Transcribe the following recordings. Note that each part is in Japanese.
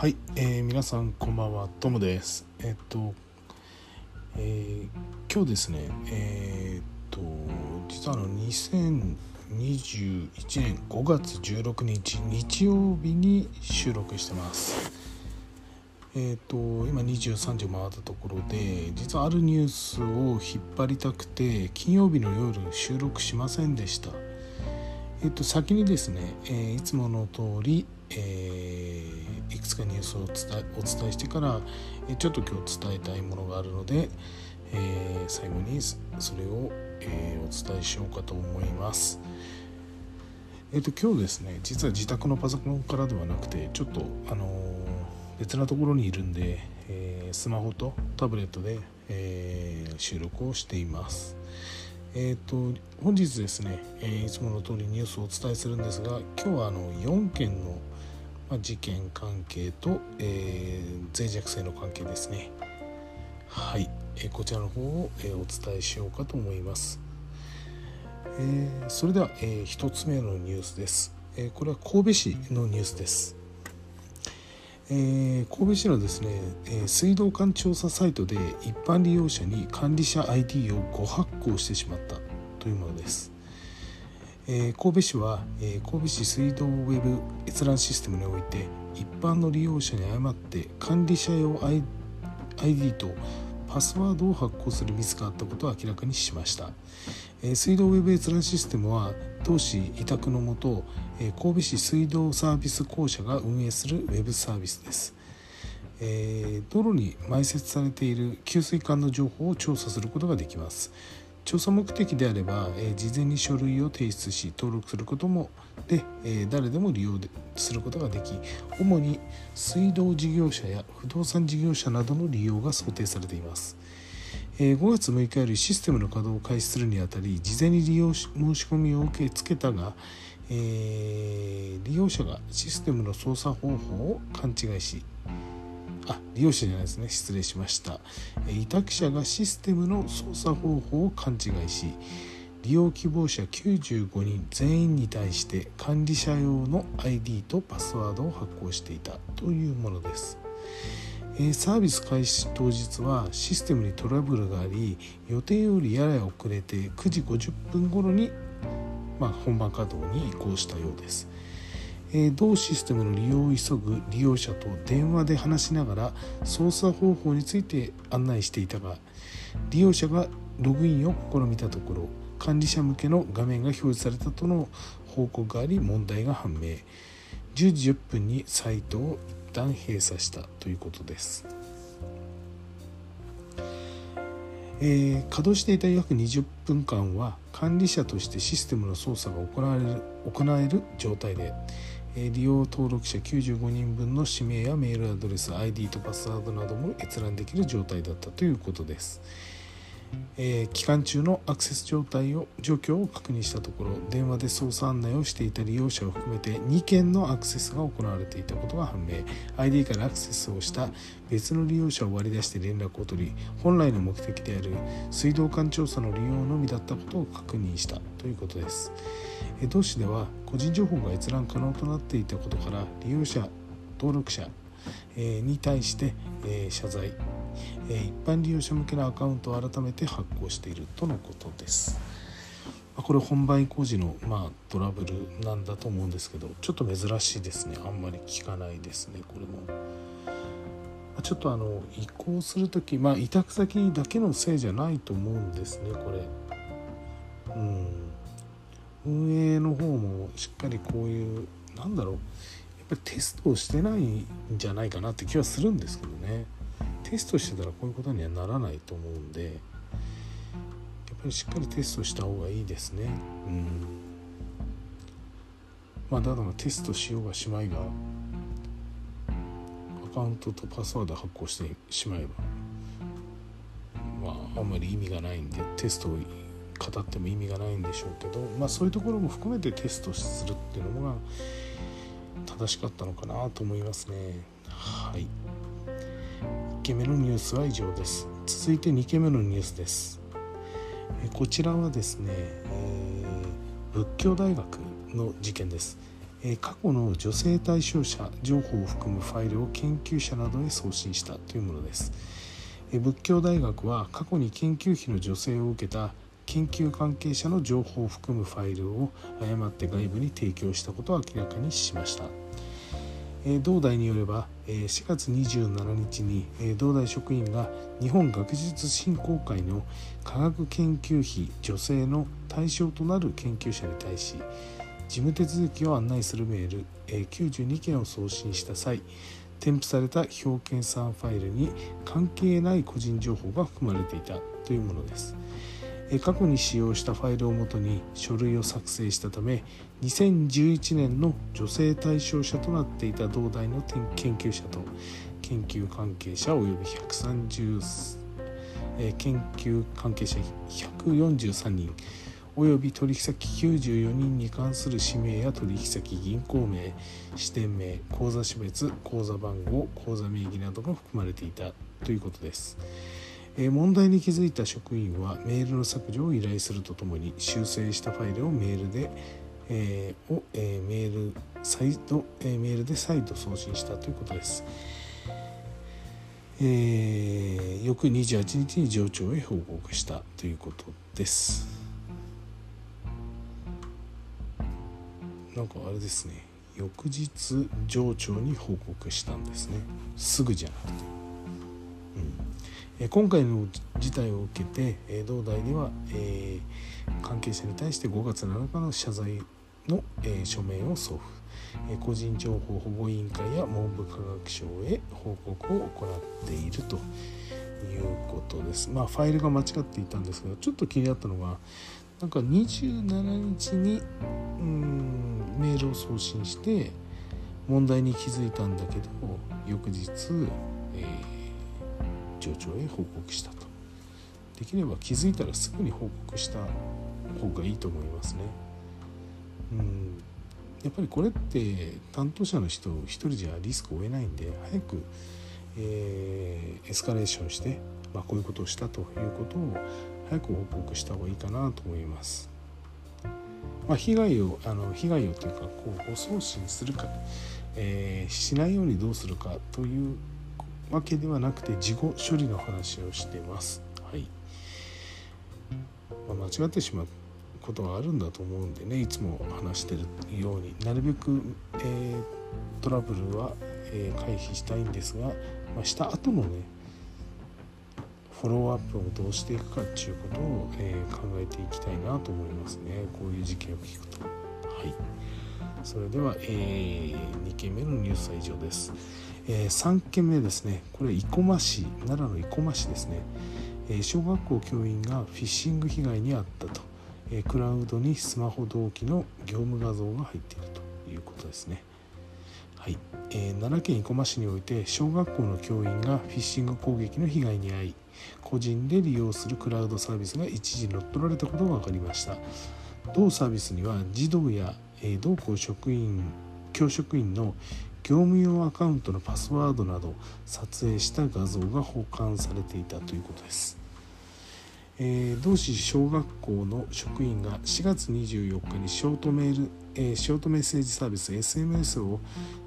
はい、えー、皆さんこんばんはトムですえっと、えー、今日ですねえー、っと実はあの2021年5月16日日曜日に収録してますえーと、今23時を回ったところで実はあるニュースを引っ張りたくて金曜日の夜収録しませんでした。えーと、先にですね、えー、いつもの通り、えー、いくつかニュースをお伝えしてから、え、ちょっと今日伝えたいものがあるので、えー、最後にそれを、えー、お伝えしようかと思います。えーと、と今日ですね実は自宅のパソコンからではなくてちょっとあの別なところにいるんで、え、スマホとタブレットで、え、収録をしています。えーと、本日ですね、えー、いつもの通りニュースをお伝えするんですが今日はあの4件の、まあ、事件関係と、えー、脆弱性の関係ですね。はい、えー、こちらの方を、えー、お伝えしようかと思います、えー、それでは、えー、1つ目のニュースです、えー、これは神戸市のニュースです。えー、神戸市のですね、えー、水道管調査サイトで一般利用者に管理者 ID を誤発行してしまったというものです。え、神戸市は、え神戸市水道ウェブ閲覧システムにおいて一般の利用者に誤って管理者用 ID とパスワードを発行するミスがあったことを明らかにしました、え水道ウェブ閲覧システムは同市委託のもと、え神戸市水道サービス公社が運営するウェブサービスです、え道路に埋設されている給水管の情報を調査することができます。調査目的であれば、え事前に書類を提出し登録することもで、え誰でも利用することができ主に水道事業者や不動産事業者などの利用が想定されています、え5月6日よりシステムの稼働を開始するにあたり事前に利用申し込みを受け付けたが、えー、利用者がシステムの操作方法を勘違いしあ利用者じゃないですね。失礼しました。委託者がシステムの操作方法を勘違いし利用希望者95人全員に対して管理者用の ID とパスワードを発行していたというものです。サービス開始当日はシステムにトラブルがあり予定よりやや遅れて9時50分頃に、まあ、本番稼働に移行したようです。え同システムの利用を急ぐ利用者と電話で話しながら操作方法について案内していたが利用者がログインを試みたところ管理者向けの画面が表示されたとの報告があり問題が判明10時10分にサイトを一旦閉鎖したということです。えー、稼働していた約20分間は管理者としてシステムの操作が行われる行える状態で、利用登録者95人分の氏名やメールアドレス ID とパスワードなども閲覧できる状態だったということです。えー、期間中のアクセス状態を状況を確認したところ電話で操作案内をしていた利用者を含めて2件のアクセスが行われていたことが判明 ID からアクセスをした別の利用者を割り出して連絡を取り本来の目的である水道管調査の利用のみだったことを確認したということです同市では個人情報が閲覧可能となっていたことから利用者登録者に対して謝罪一般利用者向けのアカウントを改めて発行しているとのことです。これ本番移行時の、ま、トラブルなんだと思うんですけどちょっと珍しいですねあんまり聞かないですねこれも。ちょっとあの移行する時まあ委託先だけのせいじゃないと思うんですねこれ。うん運営の方もしっかりこういうなんだろうやっぱりテストをしてないんじゃないかなって気はするんですけどね。テストしてたらこういうことにはならないと思うんでやっぱりしっかりテストした方がいいですねうんまあだからテストしようがしまいがアカウントとパスワード発行してしまえばまああんまり意味がないんでテストを語っても意味がないんでしょうけどまあそういうところも含めてテストするっていうのが正しかったのかなと思いますね。はい。1件目のニュースは以上です。続いて2件目のニュースです。こちらはですね、えー、仏教大学の事件です、過去の女性対象者情報を含むファイルを研究者などへ送信したというものです。仏教大学は過去に研究費の助成を受けた研究関係者の情報を含むファイルを誤って外部に提供したことを明らかにしました。同大によれば4月27日に同大職員が日本学術振興会の科学研究費助成の対象となる研究者に対し事務手続きを案内するメール92件を送信した際添付された表計算ファイルに関係ない個人情報が含まれていたというものです。過去に使用したファイルをもとに書類を作成したため2011年の女性対象者となっていた同大の研究者と研究関係者および130研究関係者143人および取引先94人に関する氏名や取引先銀行名支店名口座種別口座番号口座名義などが含まれていたということです。問題に気づいた職員はメールの削除を依頼するとともに修正したファイルをメールで、えー、を、えー、メール再度、え、メールで再度送信したということです。えー、翌28日に上長へ報告したということです。なんかあれですね翌日上長に報告したんですねすぐじゃなくて、今回の事態を受けて、え同大では、え、関係者に対して5月7日の謝罪の、えー、書面を送付、え個人情報保護委員会や文部科学省へ報告を行っているということです。まあファイルが間違っていたんですけどちょっと気になったのがなんか27日にうんメールを送信して問題に気づいたんだけど翌日、えー、上長へ報告したと。できれば気づいたらすぐに報告した方がいいと思いますね。うん。やっぱりこれって担当者の人一人じゃリスクを負えないんで早く、えー、エスカレーションして、まあ、こういうことをしたということを早く報告した方がいいかなと思います。まあ、被害をあの被害をというかこう誤送信するか、えー、しないようにどうするかというわけではなくて事後処理の話をしてます。はい。まあ、間違ってしまうことがあるんだと思うんでねいつも話してるように。なるべく、えー、トラブルは、えー、回避したいんですが、まあ、した後のねフォローアップをどうしていくかっていうことを、えー、考えていきたいなと思いますね。こういう事件を聞くと。はい。それでは、えー、2件目のニュースは以上です、えー、3件目ですね。これ生駒市奈良の生駒市ですね、えー、小学校教員がフィッシング被害に遭ったと、えー、クラウドにスマホ同期の業務画像が入っているということですね。はい。えー、奈良県生駒市において小学校の教員がフィッシング攻撃の被害に遭い個人で利用するクラウドサービスが一時乗っ取られたことが分かりました。同サービスには児童や同校職員教職員の業務用アカウントのパスワードなど撮影した画像が保管されていたということです、えー、同市小学校の職員が4月24日にショートメール、えー、ショートメッセージサービス SMS を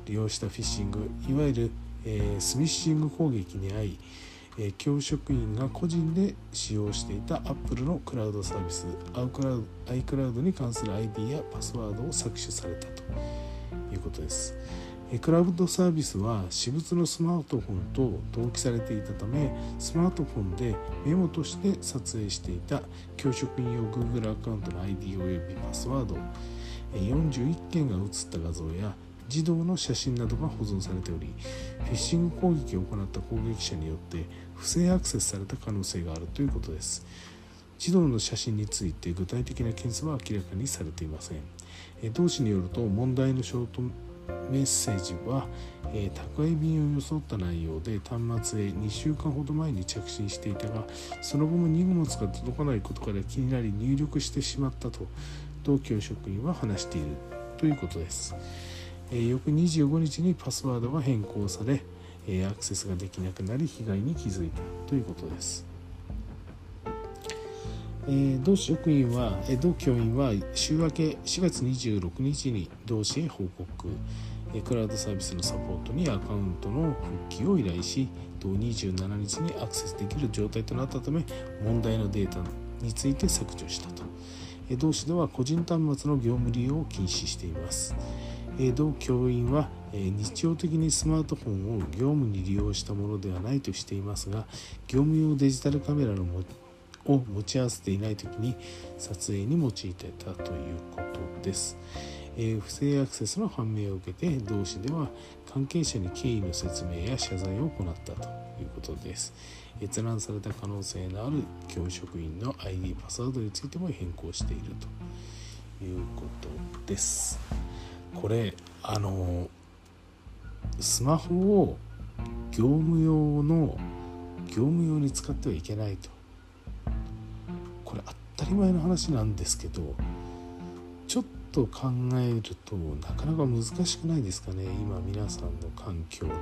利用したフィッシングいわゆる、えー、スミッシング攻撃に遭い教職員が個人で使用していた Apple のクラウドサービス iCloud に関する ID やパスワードを搾取されたということです。クラウドサービスは私物のスマートフォンと同期されていたためスマートフォンでメモとして撮影していた教職員用 Google アカウントの ID およびパスワード41件が写った画像や児童の写真などが保存されておりフィッシング攻撃を行った攻撃者によって不正アクセスされた可能性があるということです。児童の写真について具体的な件数は明らかにされていません。同氏によると問題のショートメッセージは、え宅配便を装った内容で端末へ2週間ほど前に着信していたがその後も荷物が届かないことから気になり入力してしまったと同教職員は話しているということです。え翌25日にパスワードが変更され、えアクセスができなくなり被害に気づいたということです。えー、同職員は、えー、同教員は週明け4月26日に同氏へ報告、えー、クラウドサービスのサポートにアカウントの復帰を依頼し同27日にアクセスできる状態となったため問題のデータについて削除したと、えー、同氏では個人端末の業務利用を禁止しています、えー、同教員は、え、日常的にスマートフォンを業務に利用したものではないとしていますが業務用デジタルカメラの持ちを持ち合わせていない時に撮影に用いてたということです。えー、不正アクセスの判明を受けて同氏では関係者に経緯の説明や謝罪を行ったということです。閲覧された可能性のある教職員の ID パスワードについても変更しているということです。これあのスマホを業務用の業務用に使ってはいけないとこれ当たり前の話なんですけどちょっと考えるとなかなか難しくないですかね今皆さんの環境で。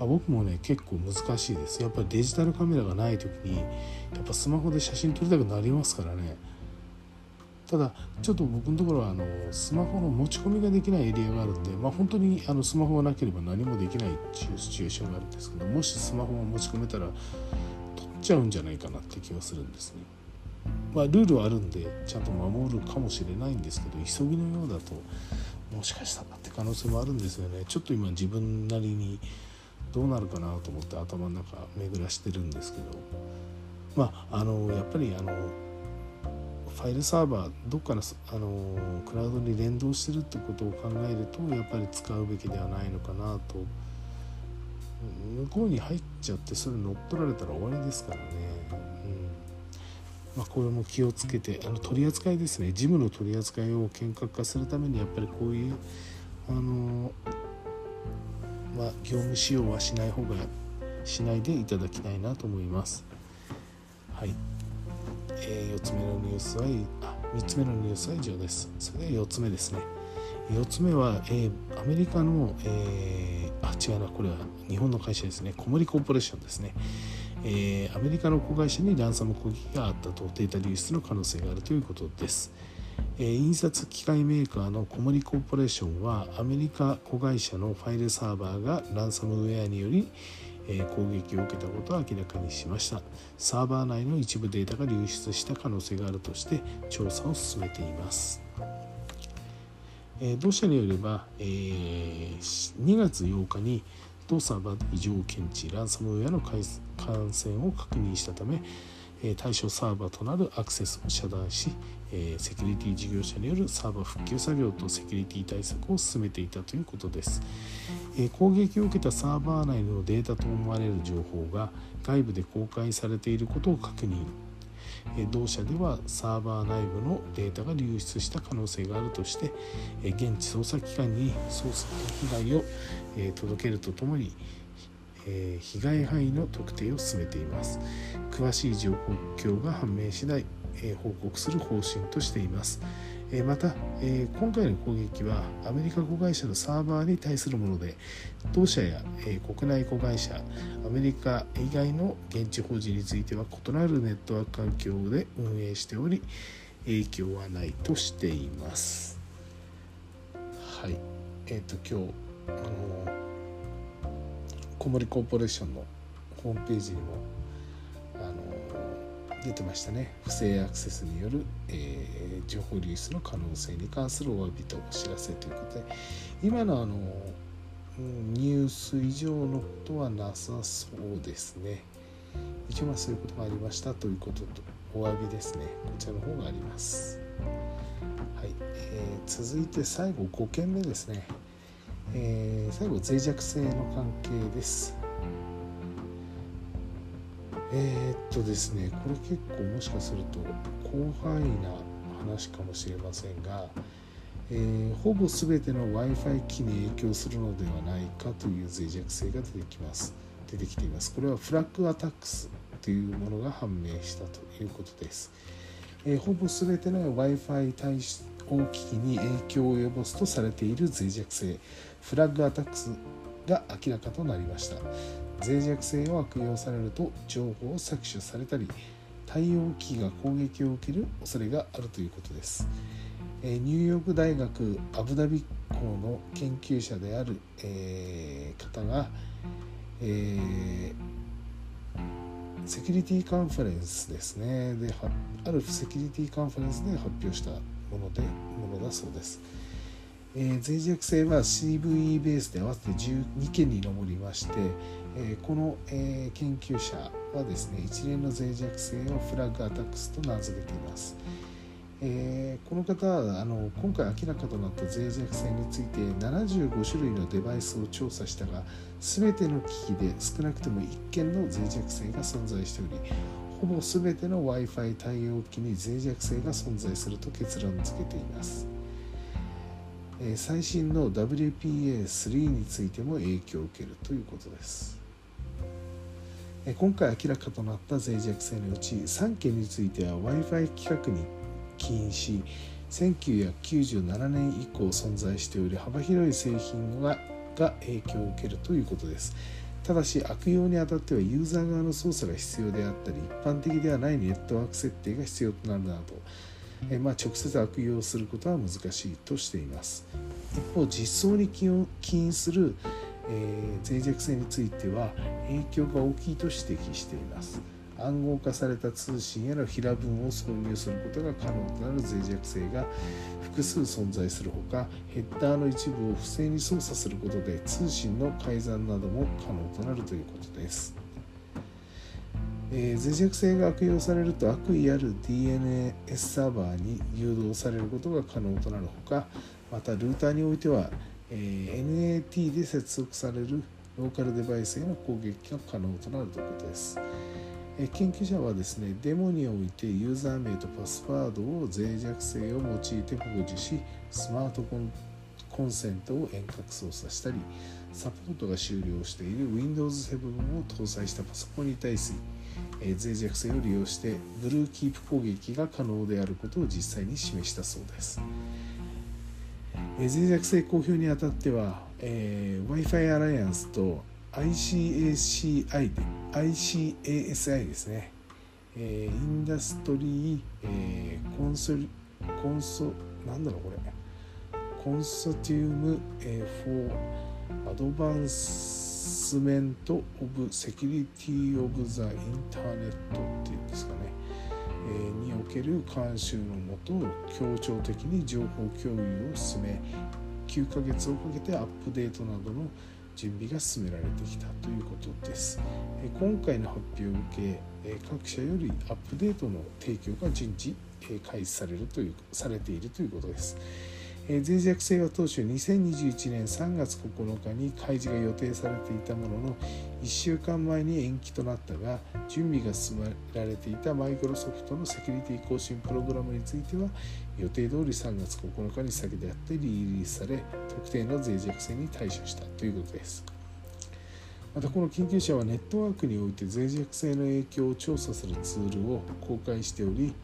あ僕もね結構難しいです。やっぱりデジタルカメラがない時にやっぱスマホで写真撮りたくなりますからね。ただちょっと僕のところはあのスマホの持ち込みができないエリアがあるんで、まあ、本当にあのスマホがなければ何もできないっていうシチュエーションがあるんですけどもしスマホを持ち込めたら撮っちゃうんじゃないかなって気はするんですね。まあ、ルールはあるんでちゃんと守るかもしれないんですけど急ぎのようだともしかしたらって可能性もあるんですよね。ちょっと今自分なりにどうなるかなと思って頭の中巡らしてるんですけど。まああのやっぱりあのファイルサーバーどっかのあのクラウドに連動してるってことを考えるとやっぱり使うべきではないのかなと。向こうに入っちゃってそれ乗っ取られたら終わりですからね。まあ、これも気をつけてあの取り扱いですね事務の取り扱いを厳格化するためにやっぱりこういうあの、まあ、業務使用はしない方がしないでいただきたいなと思います。はい、えー、4つ目のニュースはあ3つ目のニュースは以上です。それで4つ目ですね。4つ目は、えー、アメリカの、えー、あ違うなこれは日本の会社ですね小森コーポレーションですね。えー、アメリカの子会社にランサム攻撃があったとデータ流出の可能性があるということです。えー、印刷機械メーカーの小森コーポレーションはアメリカ子会社のファイルサーバーがランサムウェアにより、え、攻撃を受けたことを明らかにしましたサーバー内の一部データが流出した可能性があるとして調査を進めています同社によれば、え、2月8日にとサーバー異常検知ランサムウェアの感染を確認したため対象サーバーとなるアクセスを遮断しセキュリティ事業者によるサーバー復旧作業とセキュリティ対策を進めていたということです。攻撃を受けたサーバー内のデータと思われる情報が外部で公開されていることを確認。同社ではサーバー内部のデータが流出した可能性があるとして現地捜査機関に捜査被害を届けるとともに被害範囲の特定を進めています。詳しい状況が判明次第報告する方針としています。また今回の攻撃はアメリカ子会社のサーバーに対するもので当社や国内子会社アメリカ以外の現地法人については異なるネットワーク環境で運営しており影響はないとしています。はい。えっ、ー、と今日あの小森コーポレーションのホームページにも出てましたね。不正アクセスによる、えー、情報流出の可能性に関するお詫びとお知らせということで。今のあのニュース以上のことはなさそうですね。一応そういうことがありましたということとお詫びですね。こちらの方があります。はい、えー、続いて最後5件目ですね。えー、最後脆弱性の関係です。えー、っとですねこれ結構もしかすると広範囲な話かもしれませんが、えー、ほぼ全ての w i f i 機に影響するのではないかという脆弱性が出てきます。出てきています。これはフラッグアタックスというものが判明したということです、えー、ほぼ全ての w i f i 対応機器に影響を及ぼすとされている脆弱性。フラッグアタックスが明らかとなりました。脆弱性を悪用されると情報を搾取されたり対応機器が攻撃を受ける恐れがあるということです。えニューヨーク大学アブダビ校の研究者である、えー、方が、えー、セキュリティカンファレンスですねであるセキュリティカンファレンスで発表したものでものだそうです。えー、脆弱性は CVE ベースで合わせて12件に上りまして、え、この、え、研究者はですね一連の脆弱性をフラッグアタックスと名付けています。え、この方はあの今回明らかとなった脆弱性について75種類のデバイスを調査したが全ての機器で少なくとも1件の脆弱性が存在しておりほぼ全ての w i f i 対応機に脆弱性が存在すると結論付けています。最新の WPA3 についても影響を受けるということです今回明らかとなった脆弱性のうち3件については w i f i 規格に起因し1997年以降存在しており幅広い製品がが影響を受けるということです。ただし悪用にあたってはユーザー側の操作が必要であったり一般的ではないネットワーク設定が必要となるなどえまあ、直接悪用することは難しいとしています。一方実装に起因する、えー、脆弱性については影響が大きいと指摘しています。暗号化された通信への平文を挿入することが可能となる脆弱性が複数存在するほかヘッダーの一部を不正に操作することで通信の改ざんなども可能となるということです。えー、脆弱性が悪用されると悪意ある DNS サーバーに誘導されることが可能となるほかまたルーターにおいては、NAT で接続されるローカルデバイスへの攻撃が可能となるということです。え研究者はですねデモにおいてユーザー名とパスワードを脆弱性を用いて保持しスマートコンコンセントを遠隔操作したりサポートが終了している Windows 7を搭載したパソコンに対しえ脆弱性を利用してブルーキープ攻撃が可能であることを実際に示したそうです。え脆弱性公表にあたっては、えー、Wi-Fi アライアンスと ICACI で ICASI ですね、えー、インダストリー、えー、コンソリコンソなんだろうこれ。 Consortium、えー、 for Advancement of Security of the Internet っていうんですかね、における監修のもと協調的に情報共有を進め9ヶ月をかけてアップデートなどの準備が進められてきたということです。今回の発表を受け各社よりアップデートの提供が順次開始されるというされているということです。え脆弱性は当初2021年3月9日に開示が予定されていたものの1週間前に延期となったが準備が進められていたマイクロソフトのセキュリティ更新プログラムについては予定通り3月9日に先であってリリースされ特定の脆弱性に対処したということです。またこの研究者はネットワークにおいて脆弱性の影響を調査するツールを公開しており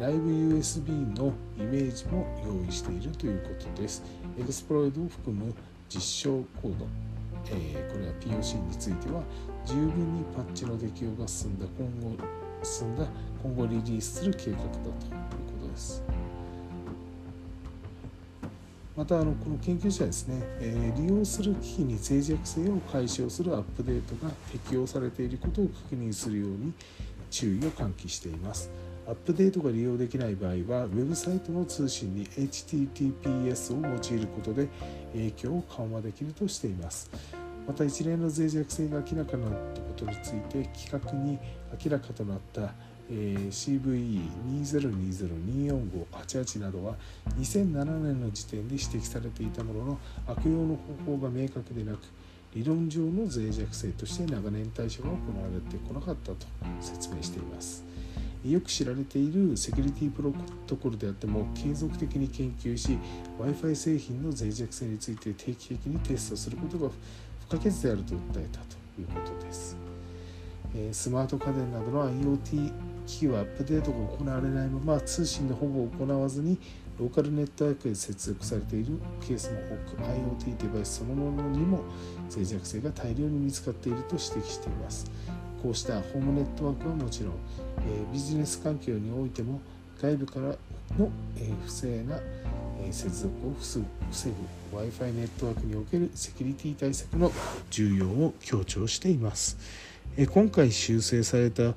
ライブ USB のイメージも用意しているということです。エクスプロイドを含む実証コード、えこれは POC については十分にパッチの適用が進んだ今後進んだ今後リリースする計画だということです。またあのこの研究者ですね、え利用する機器に脆弱性を解消するアップデートが適用されていることを確認するように注意を喚起しています。アップデートが利用できない場合は、ウェブサイトの通信に HTTPS を用いることで影響を緩和できるとしています。また一連の脆弱性が明らかになったことについて企画に明らかとなった CVE2020-245-88 などは2007年の時点で指摘されていたものの悪用の方法が明確でなく理論上の脆弱性として長年対処が行われてこなかったと説明しています。よく知られているセキュリティプロトコルであっても継続的に研究し w i f i 製品の脆弱性について定期的にテストすることが不可欠であると訴えたということです。スマート家電などの IoT 機器はアップデートが行われないまま通信のほぼ行わずにローカルネットワークへ接続されているケースも多く IoT デバイスそのものにも脆弱性が大量に見つかっていると指摘しています。こうしたホームネットワークはもちろん、ビジネス環境においても外部からの、え不正な、え接続を防ぐ w i f i ネットワークにおけるセキュリティ対策の重要を強調しています。え今回修正された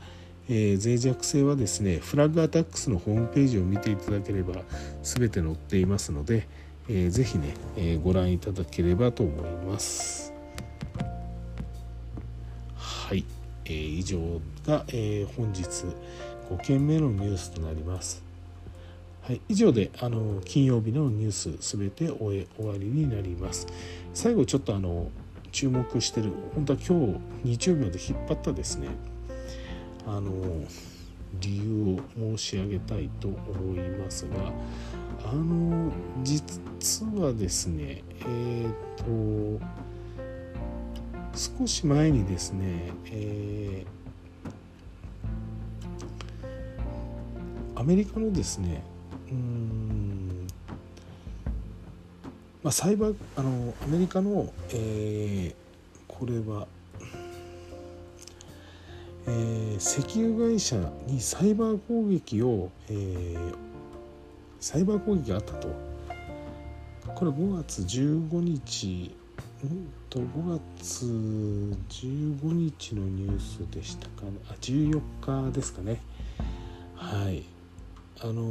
え、脆弱性はですねフラッグアタックスのホームページを見ていただければ全て載っていますので、えー、ぜひね、え、ご覧いただければと思いますはい、以上が、えー、本日5件目のニュースとなります。はい、以上であの金曜日のニュースすべて終え終わりになります。最後ちょっとあの注目してる本当は今日日曜日まで引っ張ったですね。あの理由を申し上げたいと思いますがあの実はですねえっ、ー、と少し前にですね、えメリカのですねうんまあサイバーあのアメリカの、えー、これはえー、石油会社にサイバー攻撃を、えー、サイバー攻撃があったと。これ5月15日んと5月15日のニュースでしたかね。あ14日ですかね。はい。あの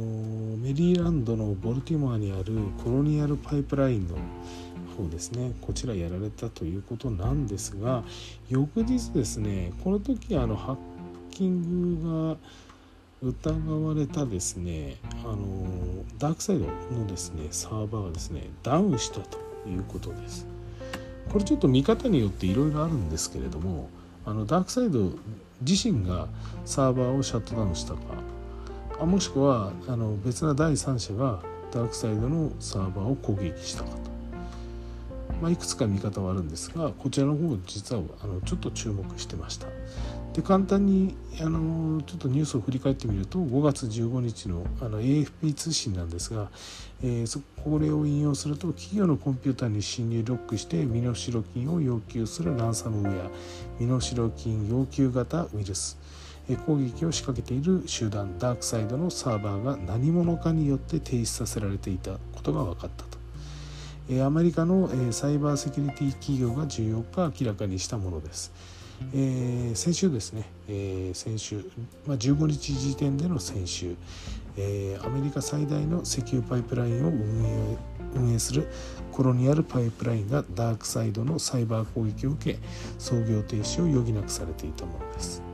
メリーランドのボルティモアにあるコロニアルパイプラインの方ですね。こちらやられたということなんですが翌日ですねこの時あのハッキングが疑われたですねあのダークサイドのですねサーバーがですねダウンしたということです。これちょっと見方によっていろいろあるんですけれどもあのダークサイド自身がサーバーをシャットダウンしたかあもしくはあの別な第三者がダークサイドのサーバーを攻撃したかとまあ、いくつか見方はあるんですがこちらの方実はあのちょっと注目してました。で簡単にあのちょっとニュースを振り返ってみると5月15日のあの AFP 通信なんですが、えー、これを引用すると企業のコンピューターに侵入ロックして身代金を要求するランサムウェア身代金要求型ウイルス攻撃を仕掛けている集団ダークサイドのサーバーが何者かによって停止させられていたことが分かったと。アメリカのサイバーセキュリティ企業が14日明らかにしたものです。先週ですね、先週、まあ、15日時点での先週、アメリカ最大の石油パイプラインを運営運営するコロニアルパイプラインがダークサイドのサイバー攻撃を受け操業停止を余儀なくされていたものです。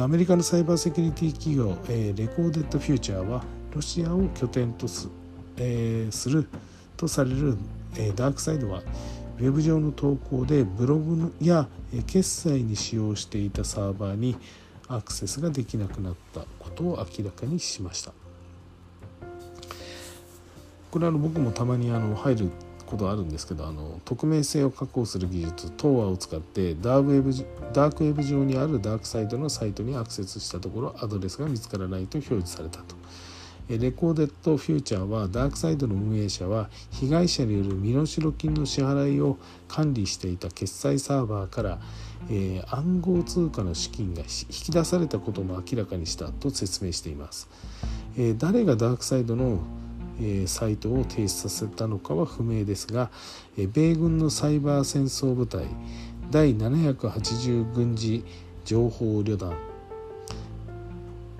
アメリカのサイバーセキュリティ企業レコーデッドフューチャーはロシアを拠点とす,、え、するとされる、ダークサイドはウェブ上の投稿でブログや決済に使用していたサーバーにアクセスができなくなったことを明らかにしました。これは僕もたまにあの入ることあるんですけどあの匿名性を確保する技術 TOR を使ってダークウェブダークウェブ上にある DarkSide のサイトにアクセスしたところアドレスが見つからないと表示されたと Recorded Future は DarkSide の運営者は被害者による身代金の支払いを管理していた決済サーバーから、えー、暗号通貨の資金が引き出されたことも明らかにしたと説明しています。えー、誰がダークサイドのサイトを停止させたのかは不明ですが、米軍のサイバー戦争部隊第780軍事情報旅団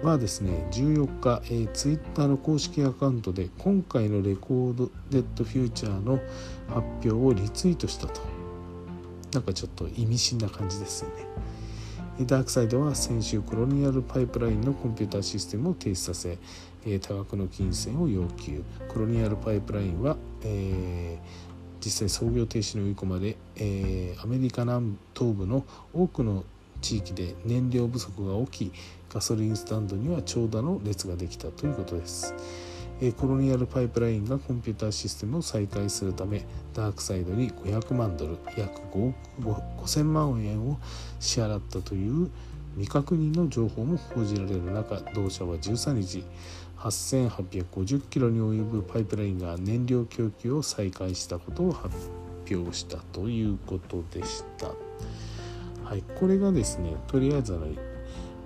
はですね14日、えー、ツイッターの公式アカウントで今回のレコードデッドフューチャーの発表をリツイートしたと。なんかちょっと意味深な感じですよね。ダークサイドは先週コロニアルパイプラインのコンピューターシステムを停止させ多額の金銭を要求コロニアルパイプラインは、え、実際操業停止に追い込まれ、え、アメリカ南東部の多くの地域で燃料不足が起きガソリンスタンドには長蛇の列ができたということです。コロニアルパイプラインがコンピューターシステムを再開するためダークサイドに500万ドル約5億5000万円を支払ったという未確認の情報も報じられる中同社は13日8850キロに及ぶパイプラインが燃料供給を再開したことを発表したということでした。はい、これがですねとりあえずの、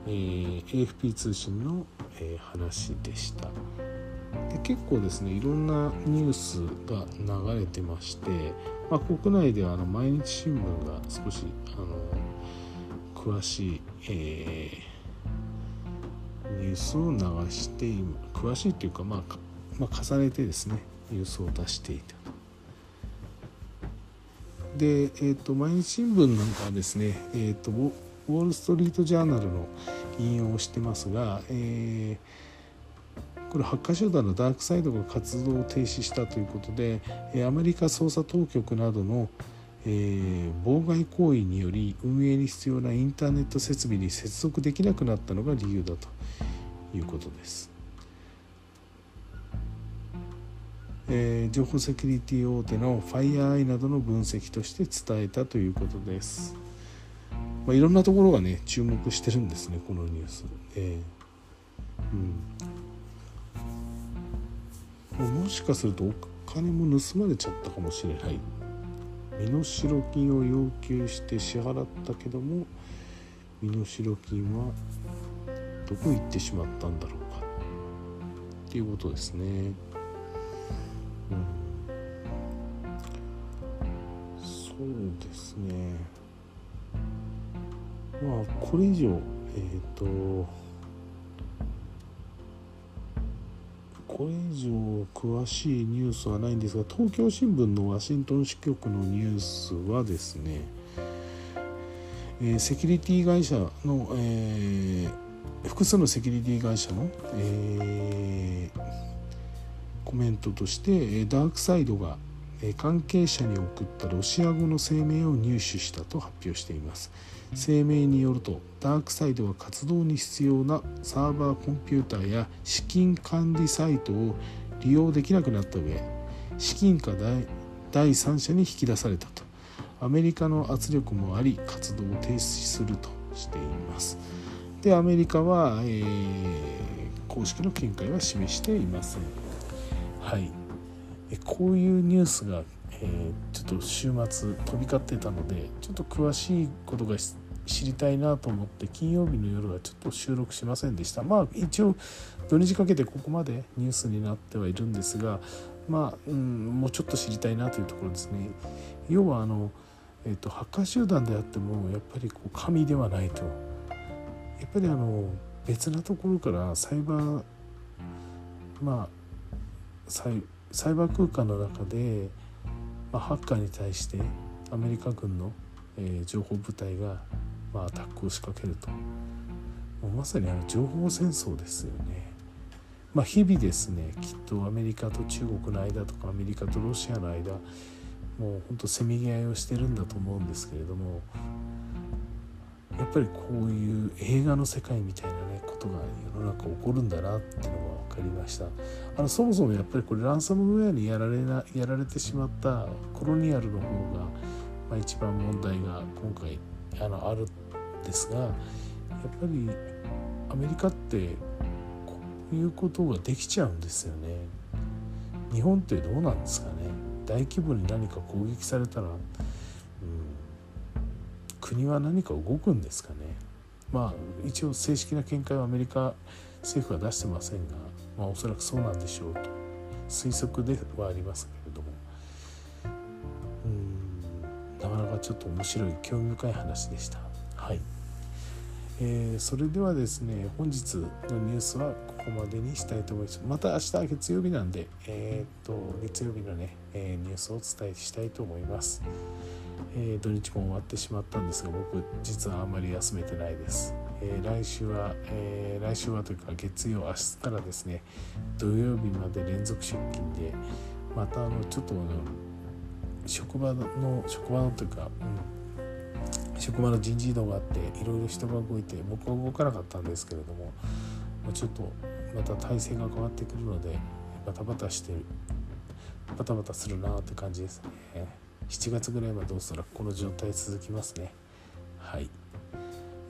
えー、AFP 通信の、えー、話でしたで結構ですねいろんなニュースが流れてまして、まあ、国内ではあの毎日新聞が少しあの詳しい、えー、ニュースを流して詳しいというか、まあ、まあ、重ねてですねニュースを出していたと。で、えーと、毎日新聞なんかはですね、えーと、ウォール・ストリート・ジャーナルの引用をしてますが、えー、これハッカー集団のダークサイドが活動を停止したということでアメリカ捜査当局などの、えー、妨害行為により運営に必要なインターネット設備に接続できなくなったのが理由だということです。えー、情報セキュリティ大手の FireEye などの分析として伝えたということです。まあ、いろんなところがね注目してるんですねこのニュース。えー、うん、もしかするとお金も盗まれちゃったかもしれない身代金を要求して支払ったけども身代金はどこ行ってしまったんだろうか。っていうことですね。うん。そうですね。まあこれ以上えっ、ー、とこれ以上詳しいニュースはないんですが東京新聞のワシントン支局のニュースはですね、えー、セキュリティ会社の、えー、複数のセキュリティ会社の、えーコメントとしてダークサイドが関係者に送ったロシア語の声明を入手したと発表しています。声明によるとダークサイドは活動に必要なサーバーコンピューターや資金管理サイトを利用できなくなった上資金か第三者に引き出されたと。アメリカの圧力もあり活動を停止するとしています。でアメリカは、えー、公式の見解は示していません。はい。こういうニュースが、え、ちょっと週末飛び交ってたのでちょっと詳しいことが知りたいなと思って金曜日の夜はちょっと収録しませんでした。まあ一応土日かけてここまでニュースになってはいるんですがまあ、うん、もうちょっと知りたいなというところですね。要はあの、えーと、ハッカー集団であってもやっぱりこう神ではないと。やっぱりあの別なところからサイバーまあサイバーサイバー空間の中で、まあ、ハッカーに対してアメリカ軍の、えー、情報部隊が、まあ、アタックを仕掛けるともうまさにあの情報戦争ですよね。まあ、日々ですねきっとアメリカと中国の間とかアメリカとロシアの間もうほんとせめぎ合いをしてるんだと思うんですけれどもやっぱりこういう映画の世界みたいなねことが世の中起こるんだなっていうのが分かりました。あのそもそもやっぱりこれランサムウェアにやられなやられてしまったコロニアルの方が、まあ、一番問題が今回あのあるんですがやっぱりアメリカってこういうことができちゃうんですよね。日本ってどうなんですかね。大規模に何か攻撃されたら国は何か動くんですかね。まあ一応正式な見解はアメリカ政府は出してませんが、まあ、おそらくそうなんでしょうと。推測ではありますけれども。うんなかなかちょっと面白い興味深い話でした。はい。えー、それではですね本日のニュースはここまでにしたいと思いますまた明日月曜日なんで、えー、っと月曜日のね、えー、ニュースをお伝えしたいと思います。えー、土日も終わってしまったんですが僕実はあんまり休めてないです、えー、来週は、えー、来週はというか月曜明日からですね土曜日まで連続出勤でまたあのちょっと職場の職場のというか、うん、職場の人事異動があっていろいろ人が動いて僕は動かなかったんですけれどもちょっとまた体制が変わってくるのでバタバタしてるバタバタするなって感じですね。7月ぐらいまでおそらこの状態続きますね。はい、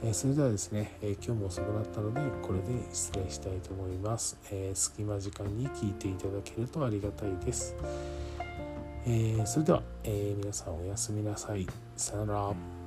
えー、それではですね、えー、今日も遅くなったのでこれで失礼したいと思います、えー、隙間時間に聞いていただけるとありがたいです、えそれでは、え皆さんおやすみなさい。さよなら。